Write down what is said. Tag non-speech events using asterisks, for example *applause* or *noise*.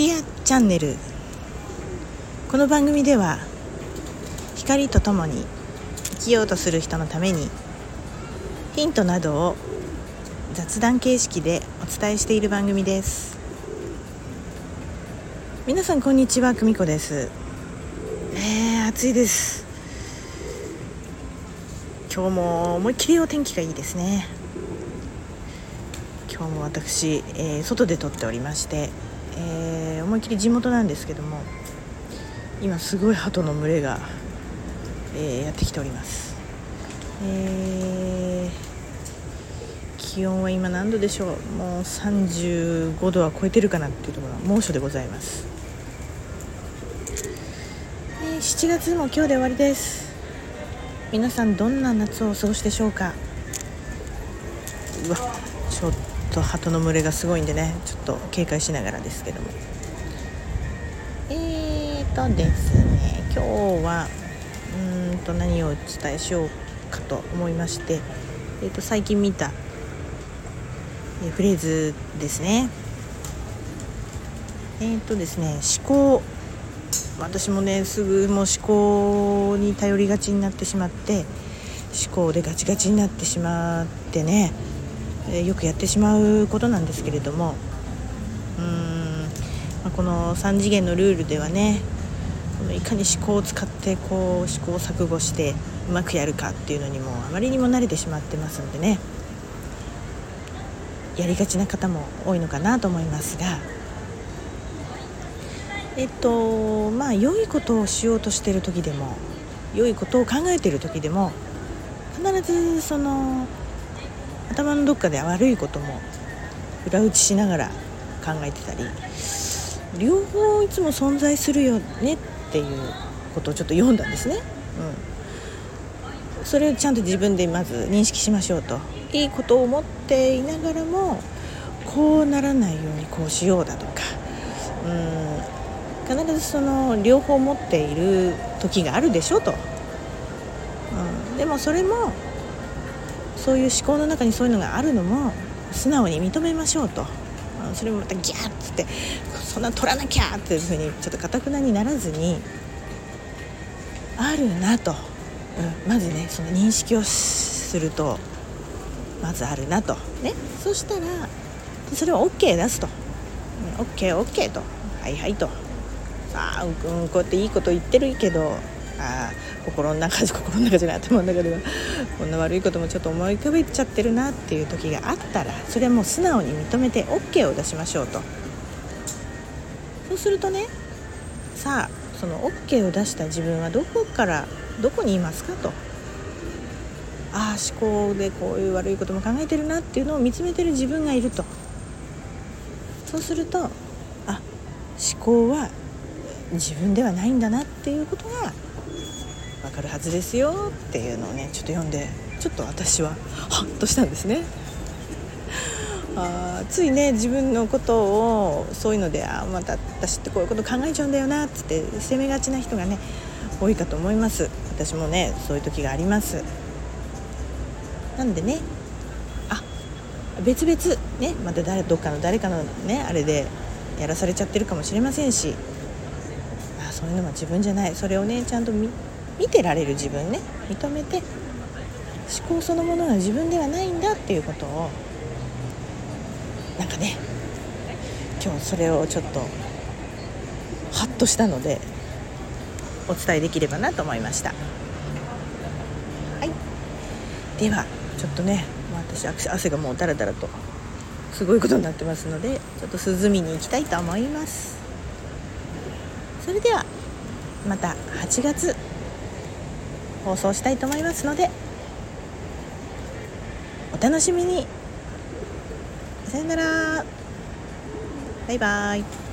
リアチャンネル。この番組では光とともに生きようとする人のためにヒントなどを雑談形式でお伝えしている番組です。皆さんこんにちは。久美子です。えー、暑いです。今日も思いっきりお天気がいいですね。今日も私、えー、外で撮っておりまして、えー、思いっきり地元なんですけども今すごい鳩の群れが、えー、やってきております、え気温は今何度でしょう？もう35度は超えてるかなっていうところは猛暑でございます、え7月も今日で終わりです。皆さんどんな夏をお過ごしでしょうか？うわちょっと。と鳩の群れがすごいんでねちょっと警戒しながらですけども。えーとですね今日はうんと何をお伝えしようかと思いまして、えー、と最近見た、えフレーズですね。えーとですね思考。私もねすぐもう思考に頼りがちになってしまって思考でガチガチになってしまってねえよくやってしまうことなんですけれどもうーん、まあ、この3次元のルールではねこのいかに思考を使ってこう試行錯誤してうまくやるかっていうのにもあまりにも慣れてしまってますのでねやりがちな方も多いのかなと思いますがえっとまあ良いことをしようとしている時でも良いことを考えている時でも必ずその頭のどっかで悪いことも裏打ちしながら考えてたり両方いつも存在するよねっていうことをちょっと読んだんですね。うん、それをちゃんと自分でまず認識しましょうと。いいことを思っていながらもこうならないようにこうしようだとか。うん。必ずその両方持っている時があるでしょと、うん、でもそれもそういう思考の中にそういうのがあるのも素直に認めましょうと。それもまたギャーッつってそんな取らなきゃっていうふうにちょっとかたくなにならずにあるなと、うん、まずねその認識をするとまずあるなと。ね。そしたらそれを OK 出すと、うん、OKOK と。はいはいと。さあ、うん、こうやっていいこと言ってるけどあ心の中 *laughs* 心の中じゃない頭の中では。こんな悪いこともちょっと思い浮かべちゃってるなっていう時があったらそれはもう素直に認めて OK を出しましょうと。そうするとねさあその OK を出した自分はどこからどこにいますかと。ああ思考でこういう悪いことも考えてるなっていうのを見つめてる自分がいると。そうするとあ思考は自分ではないんだなっていうことがわかるはずですよっていうのをねちょっと読んでちょっと私はハッとしたんですね。あついね自分のことをそういうのであまた私ってこういうこと考えちゃうんだよなっつって責めがちな人がね多いかと思います。私もねそういう時があります。なんでねあ別々ねまた誰どっかの誰かのねあれでやらされちゃってるかもしれませんし。あそういうのは自分じゃない。それをねちゃんと見見てられる自分ね。認めて思考そのものが自分ではないんだっていうことをなんかね今日それをちょっとハッとしたのでお伝えできればなと思いました。はい。ではちょっとね私汗がもうダラダラとすごいことになってますのでちょっと涼みに行きたいと思います。それではまた8月放送したいと思いますのでお楽しみに。さよなら。バイバイ。